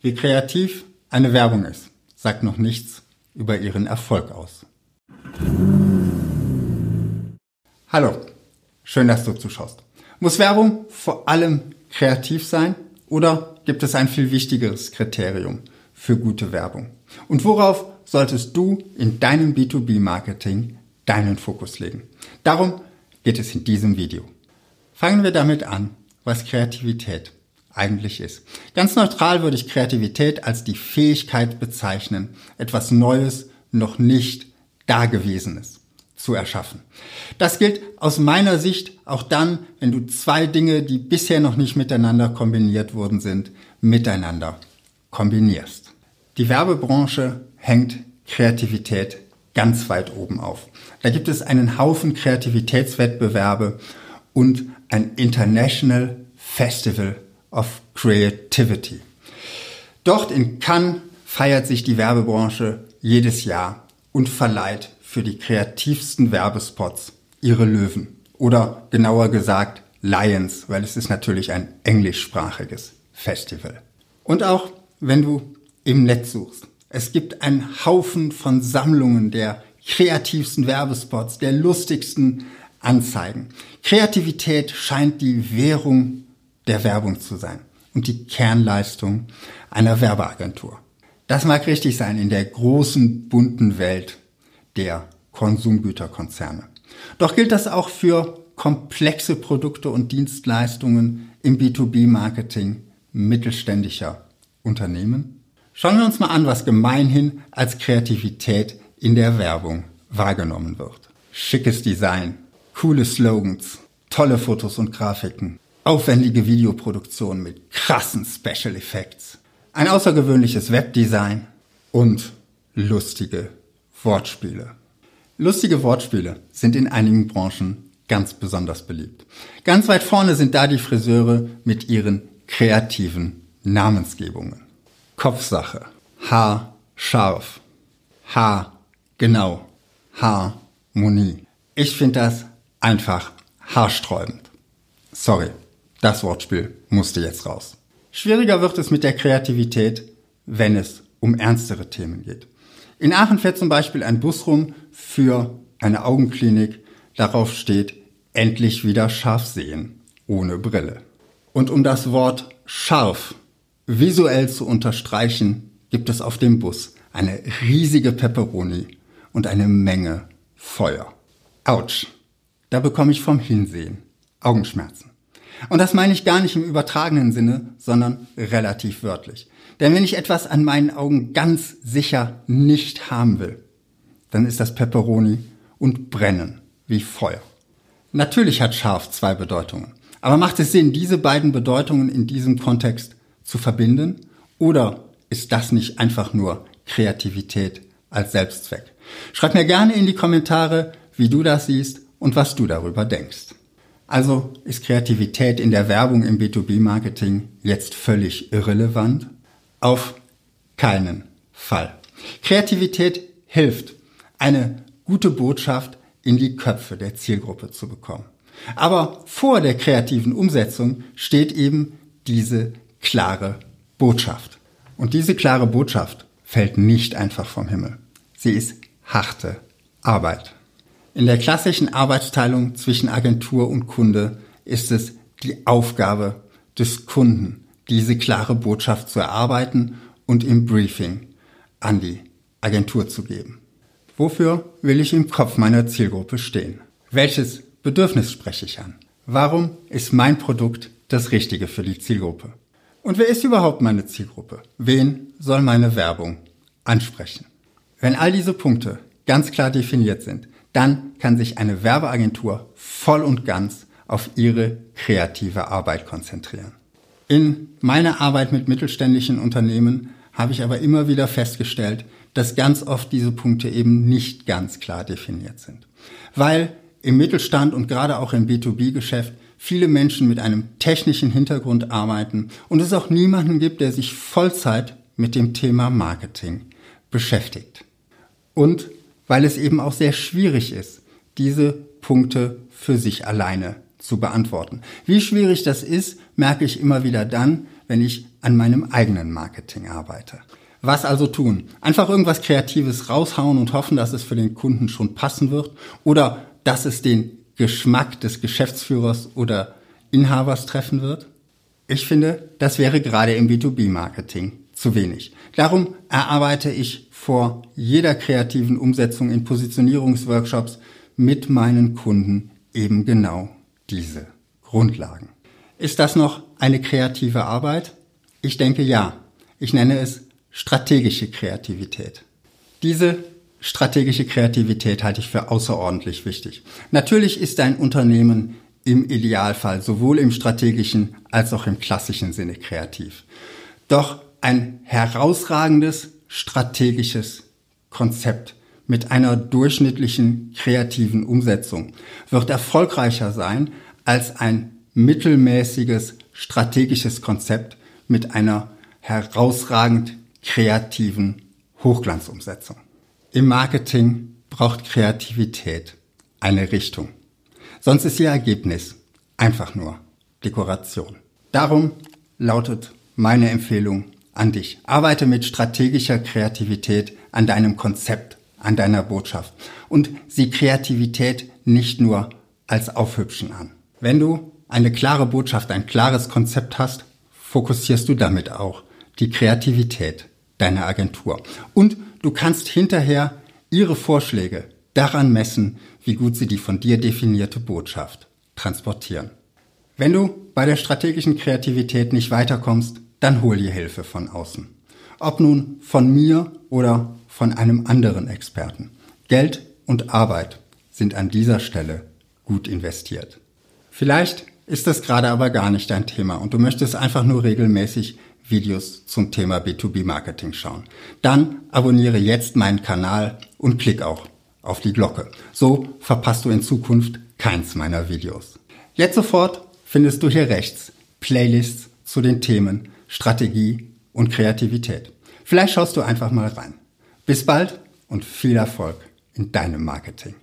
Wie kreativ eine Werbung ist, sagt noch nichts über ihren Erfolg aus. Hallo, schön, dass du zuschaust. Muss Werbung vor allem kreativ sein oder gibt es ein viel wichtigeres Kriterium für gute Werbung? Und worauf solltest du in deinem B2B-Marketing deinen Fokus legen? Darum geht es in diesem Video. Fangen wir damit an, was Kreativität eigentlich ist. Ganz neutral würde ich Kreativität als die Fähigkeit bezeichnen, etwas Neues, noch nicht Dagewesenes zu erschaffen. Das gilt aus meiner Sicht auch dann, wenn du zwei Dinge, die bisher noch nicht miteinander kombiniert worden sind, miteinander kombinierst. Die Werbebranche hängt Kreativität ganz weit oben auf. Da gibt es einen Haufen Kreativitätswettbewerbe und ein International Festival of Creativity. Dort in Cannes feiert sich die Werbebranche jedes Jahr und verleiht für die kreativsten Werbespots ihre Löwen. Oder genauer gesagt Lions, weil es ist natürlich ein englischsprachiges Festival. Und auch wenn du im Netz suchst. Es gibt einen Haufen von Sammlungen der kreativsten Werbespots, der lustigsten Anzeigen. Kreativität scheint die Währung der Werbung zu sein und die Kernleistung einer Werbeagentur. Das mag richtig sein in der großen, bunten Welt der Konsumgüterkonzerne. Doch gilt das auch für komplexe Produkte und Dienstleistungen im B2B-Marketing mittelständischer Unternehmen? Schauen wir uns mal an, was gemeinhin als Kreativität in der Werbung wahrgenommen wird. Schickes Design, coole Slogans, tolle Fotos und Grafiken, aufwendige Videoproduktion mit krassen Special Effects, ein außergewöhnliches Webdesign und lustige Wortspiele. Lustige Wortspiele sind in einigen Branchen ganz besonders beliebt. Ganz weit vorne sind da die Friseure mit ihren kreativen Namensgebungen. Kopfsache, Haar scharf, Haar genau, Harmonie. Ich finde das einfach haarsträubend. Sorry. Das Wortspiel musste jetzt raus. Schwieriger wird es mit der Kreativität, wenn es um ernstere Themen geht. In Aachen fährt zum Beispiel ein Bus rum für eine Augenklinik. Darauf steht endlich wieder scharf sehen, ohne Brille. Und um das Wort scharf visuell zu unterstreichen, gibt es auf dem Bus eine riesige Peperoni und eine Menge Feuer. Autsch. Da bekomme ich vom Hinsehen Augenschmerzen. Und das meine ich gar nicht im übertragenen Sinne, sondern relativ wörtlich. Denn wenn ich etwas an meinen Augen ganz sicher nicht haben will, dann ist das Pepperoni und Brennen wie Feuer. Natürlich hat scharf zwei Bedeutungen. Aber macht es Sinn, diese beiden Bedeutungen in diesem Kontext zu verbinden? Oder ist das nicht einfach nur Kreativität als Selbstzweck? Schreib mir gerne in die Kommentare, wie du das siehst und was du darüber denkst. Also ist Kreativität in der Werbung im B2B-Marketing jetzt völlig irrelevant? Auf keinen Fall. Kreativität hilft, eine gute Botschaft in die Köpfe der Zielgruppe zu bekommen. Aber vor der kreativen Umsetzung steht eben diese klare Botschaft. Und diese klare Botschaft fällt nicht einfach vom Himmel. Sie ist harte Arbeit. In der klassischen Arbeitsteilung zwischen Agentur und Kunde ist es die Aufgabe des Kunden, diese klare Botschaft zu erarbeiten und im Briefing an die Agentur zu geben. Wofür will ich im Kopf meiner Zielgruppe stehen? Welches Bedürfnis spreche ich an? Warum ist mein Produkt das Richtige für die Zielgruppe? Und wer ist überhaupt meine Zielgruppe? Wen soll meine Werbung ansprechen? Wenn all diese Punkte ganz klar definiert sind, dann kann sich eine Werbeagentur voll und ganz auf ihre kreative Arbeit konzentrieren. In meiner Arbeit mit mittelständischen Unternehmen habe ich aber immer wieder festgestellt, dass ganz oft diese Punkte eben nicht ganz klar definiert sind. Weil im Mittelstand und gerade auch im B2B-Geschäft viele Menschen mit einem technischen Hintergrund arbeiten und es auch niemanden gibt, der sich Vollzeit mit dem Thema Marketing beschäftigt. Und weil es eben auch sehr schwierig ist, diese Punkte für sich alleine zu beantworten. Wie schwierig das ist, merke ich immer wieder dann, wenn ich an meinem eigenen Marketing arbeite. Was also tun? Einfach irgendwas Kreatives raushauen und hoffen, dass es für den Kunden schon passen wird oder dass es den Geschmack des Geschäftsführers oder Inhabers treffen wird? Ich finde, das wäre gerade im B2B-Marketing zu wenig. Darum erarbeite ich vor jeder kreativen Umsetzung in Positionierungsworkshops mit meinen Kunden eben genau diese Grundlagen. Ist das noch eine kreative Arbeit? Ich denke ja. Ich nenne es strategische Kreativität. Diese strategische Kreativität halte ich für außerordentlich wichtig. Natürlich ist ein Unternehmen im Idealfall sowohl im strategischen als auch im klassischen Sinne kreativ. Doch ein herausragendes strategisches Konzept mit einer durchschnittlichen kreativen Umsetzung wird erfolgreicher sein als ein mittelmäßiges strategisches Konzept mit einer herausragend kreativen Hochglanzumsetzung. Im Marketing braucht Kreativität eine Richtung. Sonst ist ihr Ergebnis einfach nur Dekoration. Darum lautet meine Empfehlung an dich. Arbeite mit strategischer Kreativität an deinem Konzept, an deiner Botschaft und sieh Kreativität nicht nur als Aufhübschen an. Wenn du eine klare Botschaft, ein klares Konzept hast, fokussierst du damit auch die Kreativität deiner Agentur. Und du kannst hinterher ihre Vorschläge daran messen, wie gut sie die von dir definierte Botschaft transportieren. Wenn du bei der strategischen Kreativität nicht weiterkommst, dann hol dir Hilfe von außen. Ob nun von mir oder von einem anderen Experten. Geld und Arbeit sind an dieser Stelle gut investiert. Vielleicht ist das gerade aber gar nicht dein Thema und du möchtest einfach nur regelmäßig Videos zum Thema B2B-Marketing schauen. Dann abonniere jetzt meinen Kanal und klick auch auf die Glocke. So verpasst du in Zukunft keins meiner Videos. Jetzt sofort findest du hier rechts Playlists zu den Themen Strategie und Kreativität. Vielleicht schaust du einfach mal rein. Bis bald und viel Erfolg in deinem Marketing.